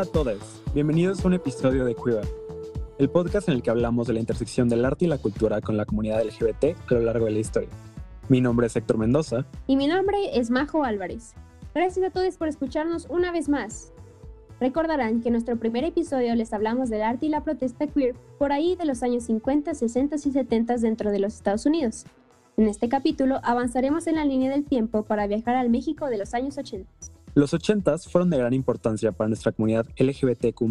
Hola a todos, bienvenidos a un episodio de Cuiva, el podcast en el que hablamos de la intersección del arte y la cultura con la comunidad LGBT a lo largo de la historia. Mi nombre es Héctor Mendoza. Y mi nombre es Majo Álvarez. Gracias a todos por escucharnos una vez más. Recordarán que en nuestro primer episodio les hablamos del arte y la protesta queer por ahí de los años 50, 60 y 70 dentro de los Estados Unidos. En este capítulo avanzaremos en la línea del tiempo para viajar al México de los años 80. Los 80 fueron de gran importancia para nuestra comunidad LGBTQ.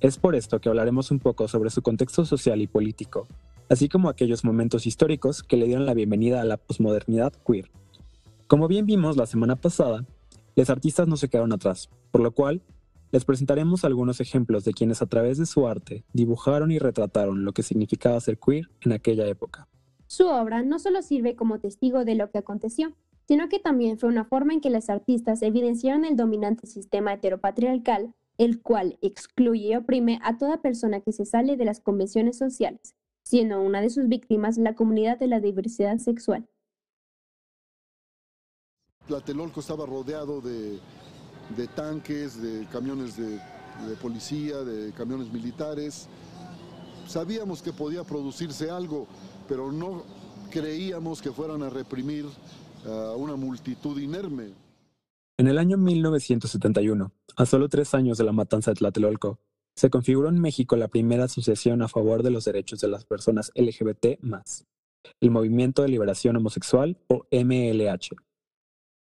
Es por esto que hablaremos un poco sobre su contexto social y político, así como aquellos momentos históricos que le dieron la bienvenida a la posmodernidad queer. Como bien vimos la semana pasada, los artistas no se quedaron atrás, por lo cual les presentaremos algunos ejemplos de quienes a través de su arte dibujaron y retrataron lo que significaba ser queer en aquella época. Su obra no solo sirve como testigo de lo que aconteció, sino que también fue una forma en que los artistas evidenciaron el dominante sistema heteropatriarcal, el cual excluye y oprime a toda persona que se sale de las convenciones sociales, siendo una de sus víctimas la comunidad de la diversidad sexual. Tlatelolco estaba rodeado de, tanques, de camiones de policía, de camiones militares. Sabíamos que podía producirse algo, pero no creíamos que fueran a reprimir a una multitud inerme. En el año 1971, a solo tres años de la matanza de Tlatelolco, se configuró en México la primera asociación a favor de los derechos de las personas LGBT, el Movimiento de Liberación Homosexual o MLH.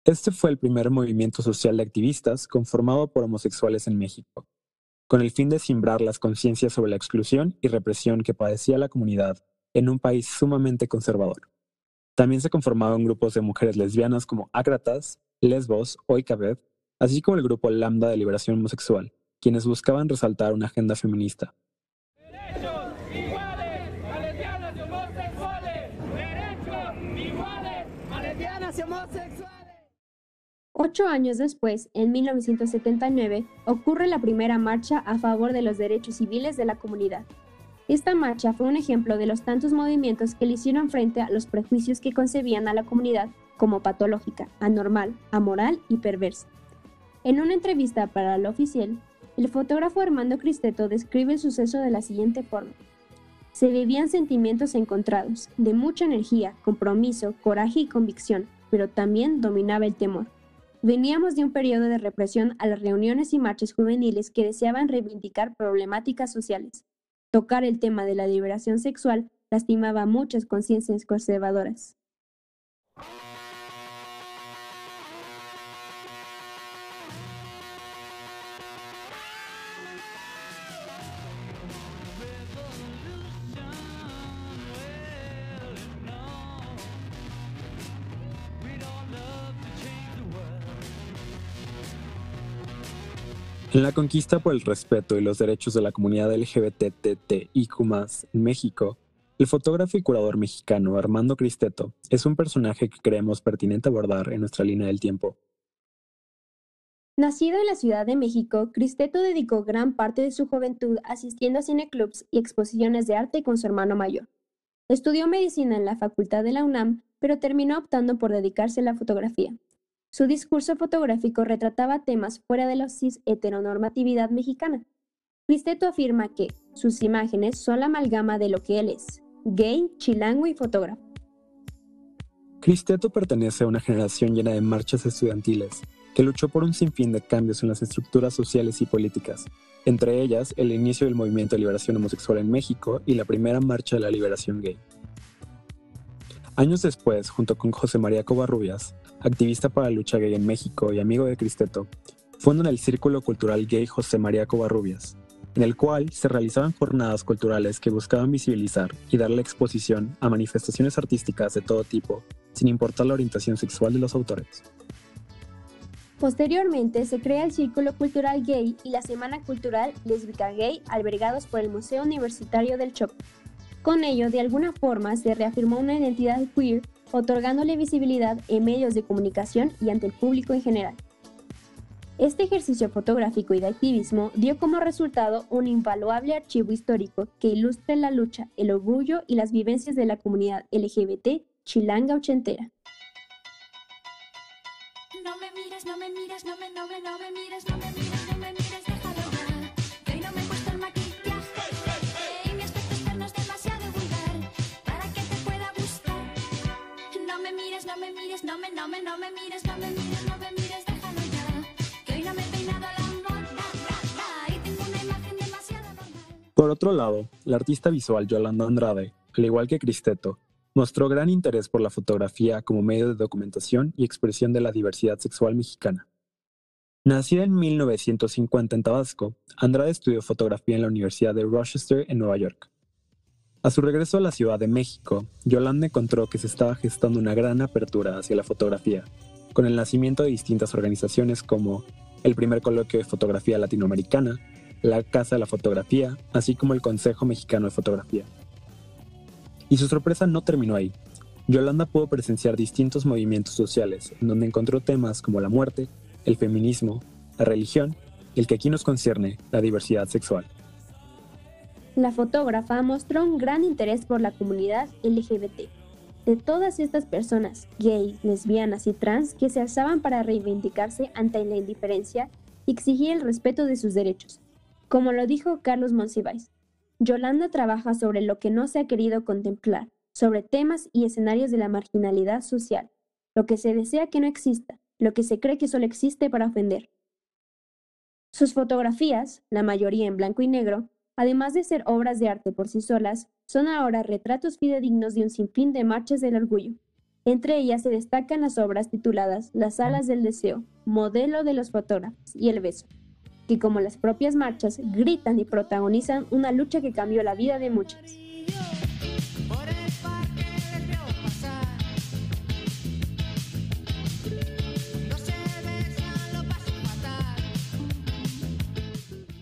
Este fue el primer movimiento social de activistas conformado por homosexuales en México, con el fin de simbrar las conciencias sobre la exclusión y represión que padecía la comunidad en un país sumamente conservador. También se conformaban grupos de mujeres lesbianas como Ácratas, Lesbos o Icabed, así como el grupo Lambda de Liberación Homosexual, quienes buscaban resaltar una agenda feminista. Derechos iguales a lesbianas y homosexuales. Derechos iguales a lesbianas y homosexuales. Ocho años después, en 1979, ocurre la primera marcha a favor de los derechos civiles de la comunidad. Esta marcha fue un ejemplo de los tantos movimientos que le hicieron frente a los prejuicios que concebían a la comunidad como patológica, anormal, amoral y perversa. En una entrevista para la oficial, el fotógrafo Armando Cristeto describe el suceso de la siguiente forma. Se vivían sentimientos encontrados, de mucha energía, compromiso, coraje y convicción, pero también dominaba el temor. Veníamos de un periodo de represión a las reuniones y marchas juveniles que deseaban reivindicar problemáticas sociales. Tocar el tema de la liberación sexual lastimaba muchas conciencias conservadoras. La conquista por el respeto y los derechos de la comunidad LGBTTIQ en México, el fotógrafo y curador mexicano Armando Cristeto es un personaje que creemos pertinente abordar en nuestra línea del tiempo. Nacido en la Ciudad de México, Cristeto dedicó gran parte de su juventud asistiendo a cineclubs y exposiciones de arte con su hermano mayor. Estudió medicina en la Facultad de la UNAM, pero terminó optando por dedicarse a la fotografía. Su discurso fotográfico retrataba temas fuera de la cis heteronormatividad mexicana. Cristeto afirma que sus imágenes son la amalgama de lo que él es, gay, chilango y fotógrafo. Cristeto pertenece a una generación llena de marchas estudiantiles que luchó por un sinfín de cambios en las estructuras sociales y políticas, entre ellas el inicio del movimiento de liberación homosexual en México y la primera marcha de la liberación gay. Años después, junto con José María Covarrubias, activista para la lucha gay en México y amigo de Cristeto, fundan el Círculo Cultural Gay José María Covarrubias, en el cual se realizaban jornadas culturales que buscaban visibilizar y darle exposición a manifestaciones artísticas de todo tipo, sin importar la orientación sexual de los autores. Posteriormente se crea el Círculo Cultural Gay y la Semana Cultural Lésbica Gay albergados por el Museo Universitario del Chopo. Con ello, de alguna forma, se reafirmó una identidad queer otorgándole visibilidad en medios de comunicación y ante el público en general. Este ejercicio fotográfico y de activismo dio como resultado un invaluable archivo histórico que ilustra la lucha, el orgullo y las vivencias de la comunidad LGBT chilanga ochentera. No me mires, no me mires, no me, no no me mires, no me mires, no me mires, Por otro lado, la artista visual Yolanda Andrade, al igual que Cristeto, mostró gran interés por la fotografía como medio de documentación y expresión de la diversidad sexual mexicana. Nacida en 1950 en Tabasco, Andrade estudió fotografía en la Universidad de Rochester en Nueva York. A su regreso a la Ciudad de México, Yolanda encontró que se estaba gestando una gran apertura hacia la fotografía, con el nacimiento de distintas organizaciones como el primer coloquio de fotografía latinoamericana, la Casa de la Fotografía, así como el Consejo Mexicano de Fotografía. Y su sorpresa no terminó ahí. Yolanda pudo presenciar distintos movimientos sociales, en donde encontró temas como la muerte, el feminismo, la religión y el que aquí nos concierne, la diversidad sexual. La fotógrafa mostró un gran interés por la comunidad LGBT, de todas estas personas, gay, lesbianas y trans, que se alzaban para reivindicarse ante la indiferencia y exigir el respeto de sus derechos, como lo dijo Carlos Monsiváis, Yolanda trabaja sobre lo que no se ha querido contemplar, sobre temas y escenarios de la marginalidad social, lo que se desea que no exista, lo que se cree que solo existe para ofender. Sus fotografías, la mayoría en blanco y negro, además de ser obras de arte por sí solas, son ahora retratos fidedignos de un sinfín de marchas del orgullo. Entre ellas se destacan las obras tituladas Las alas del deseo, Modelo de los fotógrafos y El beso, que como las propias marchas gritan y protagonizan una lucha que cambió la vida de muchos.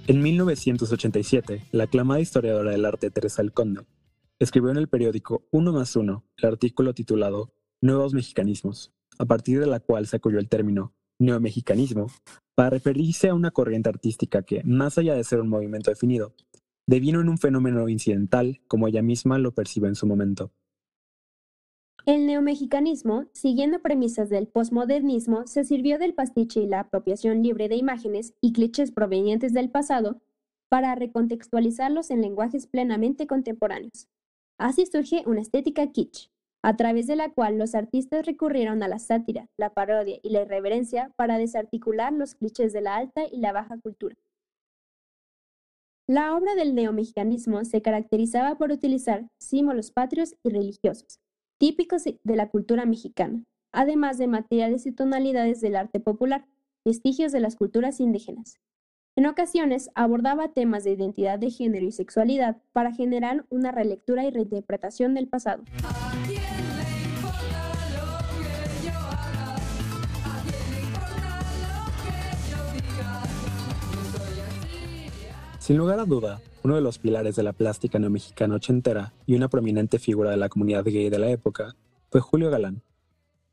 En 1987, la aclamada historiadora del arte Teresa El Conde escribió en el periódico Uno más Uno el artículo titulado Nuevos Mexicanismos, a partir de la cual se acudió el término neomexicanismo para referirse a una corriente artística que, más allá de ser un movimiento definido, devino en un fenómeno incidental como ella misma lo percibe en su momento. El neomexicanismo, siguiendo premisas del posmodernismo, se sirvió del pastiche y la apropiación libre de imágenes y clichés provenientes del pasado para recontextualizarlos en lenguajes plenamente contemporáneos. Así surge una estética kitsch, a través de la cual los artistas recurrieron a la sátira, la parodia y la irreverencia para desarticular los clichés de la alta y la baja cultura. La obra del neomexicanismo se caracterizaba por utilizar símbolos patrios y religiosos, típicos de la cultura mexicana, además de materiales y tonalidades del arte popular, vestigios de las culturas indígenas. En ocasiones abordaba temas de identidad de género y sexualidad para generar una relectura y reinterpretación del pasado. Sin lugar a duda, uno de los pilares de la plástica neomexicana ochentera y una prominente figura de la comunidad gay de la época fue Julio Galán.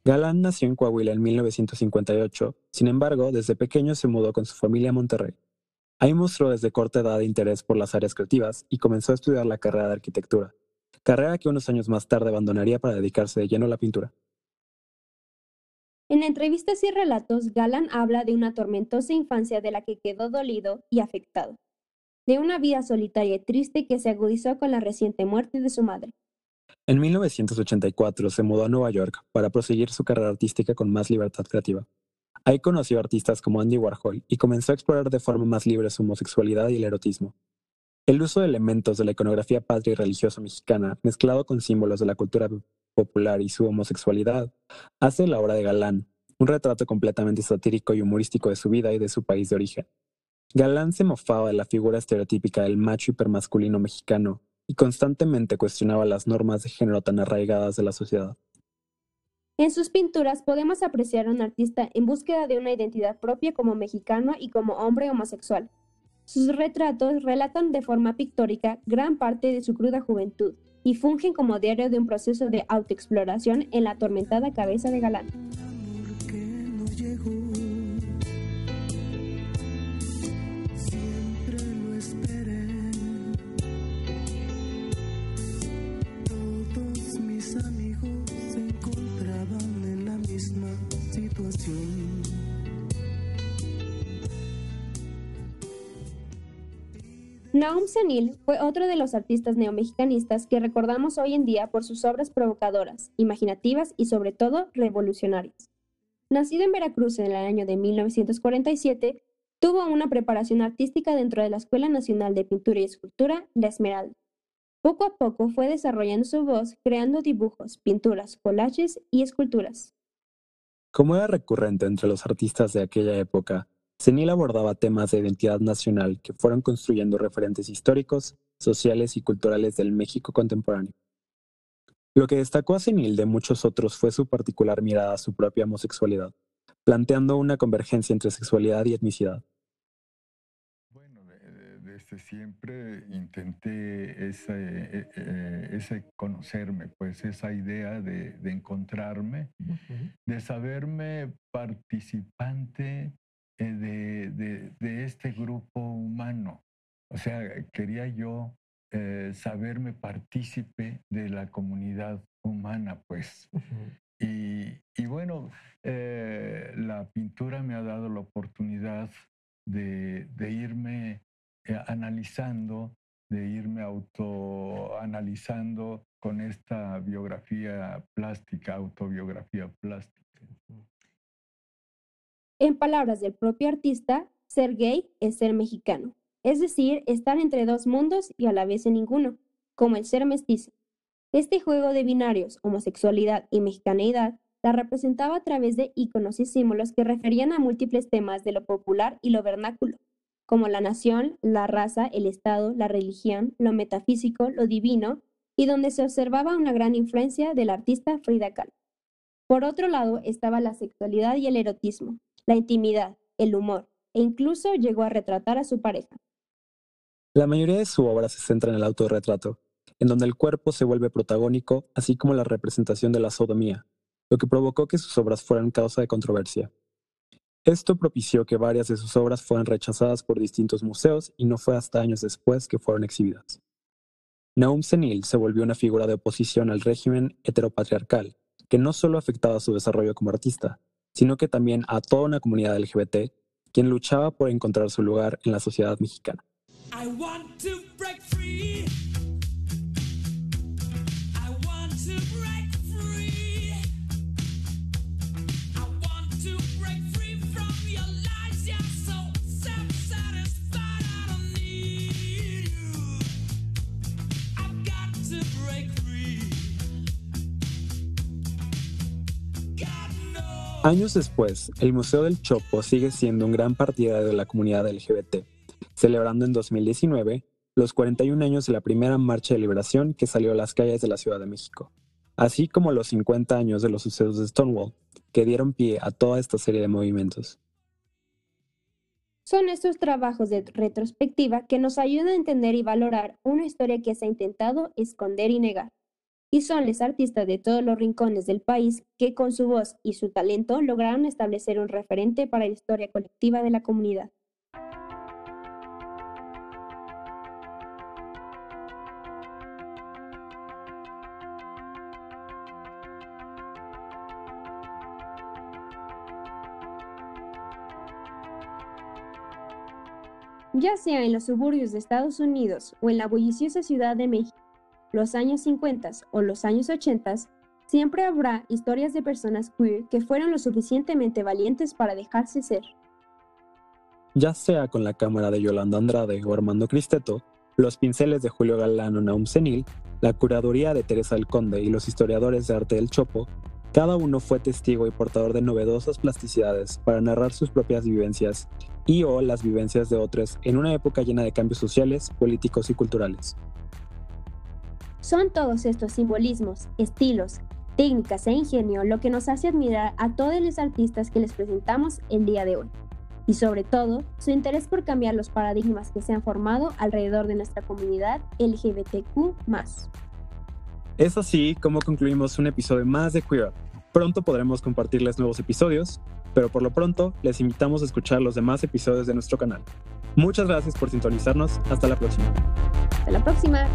Galán nació en Coahuila en 1958, sin embargo, desde pequeño se mudó con su familia a Monterrey. Ahí mostró desde corta edad interés por las áreas creativas y comenzó a estudiar la carrera de arquitectura, carrera que unos años más tarde abandonaría para dedicarse de lleno a la pintura. En entrevistas y relatos, Galán habla de una tormentosa infancia de la que quedó dolido y afectado, de una vida solitaria y triste que se agudizó con la reciente muerte de su madre. En 1984 se mudó a Nueva York para proseguir su carrera artística con más libertad creativa. Ahí conoció artistas como Andy Warhol y comenzó a explorar de forma más libre su homosexualidad y el erotismo. El uso de elementos de la iconografía patria y religiosa mexicana, mezclado con símbolos de la cultura popular y su homosexualidad, hace la obra de Galán, un retrato completamente satírico y humorístico de su vida y de su país de origen. Galán se mofaba de la figura estereotípica del macho hipermasculino mexicano y constantemente cuestionaba las normas de género tan arraigadas de la sociedad. En sus pinturas podemos apreciar a un artista en búsqueda de una identidad propia como mexicano y como hombre homosexual. Sus retratos relatan de forma pictórica gran parte de su cruda juventud y fungen como diario de un proceso de autoexploración en la atormentada cabeza de Galán. Naum Senil fue otro de los artistas neomexicanistas que recordamos hoy en día por sus obras provocadoras, imaginativas y sobre todo revolucionarias. Nacido en Veracruz en el año de 1947, tuvo una preparación artística dentro de la Escuela Nacional de Pintura y Escultura, La Esmeralda. Poco a poco fue desarrollando su voz, creando dibujos, pinturas, collages y esculturas. Como era recurrente entre los artistas de aquella época, Senil abordaba temas de identidad nacional que fueron construyendo referentes históricos, sociales y culturales del México contemporáneo. Lo que destacó a Senil de muchos otros fue su particular mirada a su propia homosexualidad, planteando una convergencia entre sexualidad y etnicidad. Bueno, desde siempre intenté ese, e, e, ese, conocerme, pues esa idea de, encontrarme, de saberme participante eh, de, este grupo humano. O sea, quería yo eh, saberme partícipe de la comunidad humana, pues. y, bueno, eh, la pintura me ha dado la oportunidad de, irme analizando, de irme autoanalizando con esta biografía plástica, autobiografía plástica. En palabras del propio artista, ser gay es ser mexicano, es decir, estar entre dos mundos y a la vez en ninguno, como el ser mestizo. Este juego de binarios, homosexualidad y mexicaneidad, la representaba a través de iconos y símbolos que referían a múltiples temas de lo popular y lo vernáculo, como la nación, la raza, el Estado, la religión, lo metafísico, lo divino, y donde se observaba una gran influencia del artista Frida Kahlo. Por otro lado estaba la sexualidad y el erotismo, la intimidad, el humor, e incluso llegó a retratar a su pareja. La mayoría de su obra se centra en el autorretrato, en donde el cuerpo se vuelve protagónico, así como la representación de la sodomía, lo que provocó que sus obras fueran causa de controversia. Esto propició que varias de sus obras fueran rechazadas por distintos museos y no fue hasta años después que fueron exhibidas. Naum Senil se volvió una figura de oposición al régimen heteropatriarcal, que no solo afectaba su desarrollo como artista, sino que también a toda una comunidad LGBT quien luchaba por encontrar su lugar en la sociedad mexicana. Años después, el Museo del Chopo sigue siendo un gran partidario de la comunidad LGBT, celebrando en 2019 los 41 años de la primera marcha de liberación que salió a las calles de la Ciudad de México, así como los 50 años de los sucesos de Stonewall, que dieron pie a toda esta serie de movimientos. Son estos trabajos de retrospectiva que nos ayudan a entender y valorar una historia que se ha intentado esconder y negar y son los artistas de todos los rincones del país que con su voz y su talento lograron establecer un referente para la historia colectiva de la comunidad. Ya sea en los suburbios de Estados Unidos o en la bulliciosa Ciudad de México, los años 50 o los años 80, siempre habrá historias de personas queer que fueron lo suficientemente valientes para dejarse ser. Ya sea con la cámara de Yolanda Andrade o Armando Cristeto, los pinceles de Julio Galán o Naum Senil, la curaduría de Teresa del Conde y los historiadores de arte del Chopo, cada uno fue testigo y portador de novedosas plasticidades para narrar sus propias vivencias y o las vivencias de otros en una época llena de cambios sociales, políticos y culturales. Son todos estos simbolismos, estilos, técnicas e ingenio lo que nos hace admirar a todos los artistas que les presentamos el día de hoy. Y sobre todo, su interés por cambiar los paradigmas que se han formado alrededor de nuestra comunidad LGBTQ. Es así como concluimos un episodio más de Queer Pronto podremos compartirles nuevos episodios, pero por lo pronto les invitamos a escuchar los demás episodios de nuestro canal. Muchas gracias por sintonizarnos. Hasta la próxima. Hasta la próxima.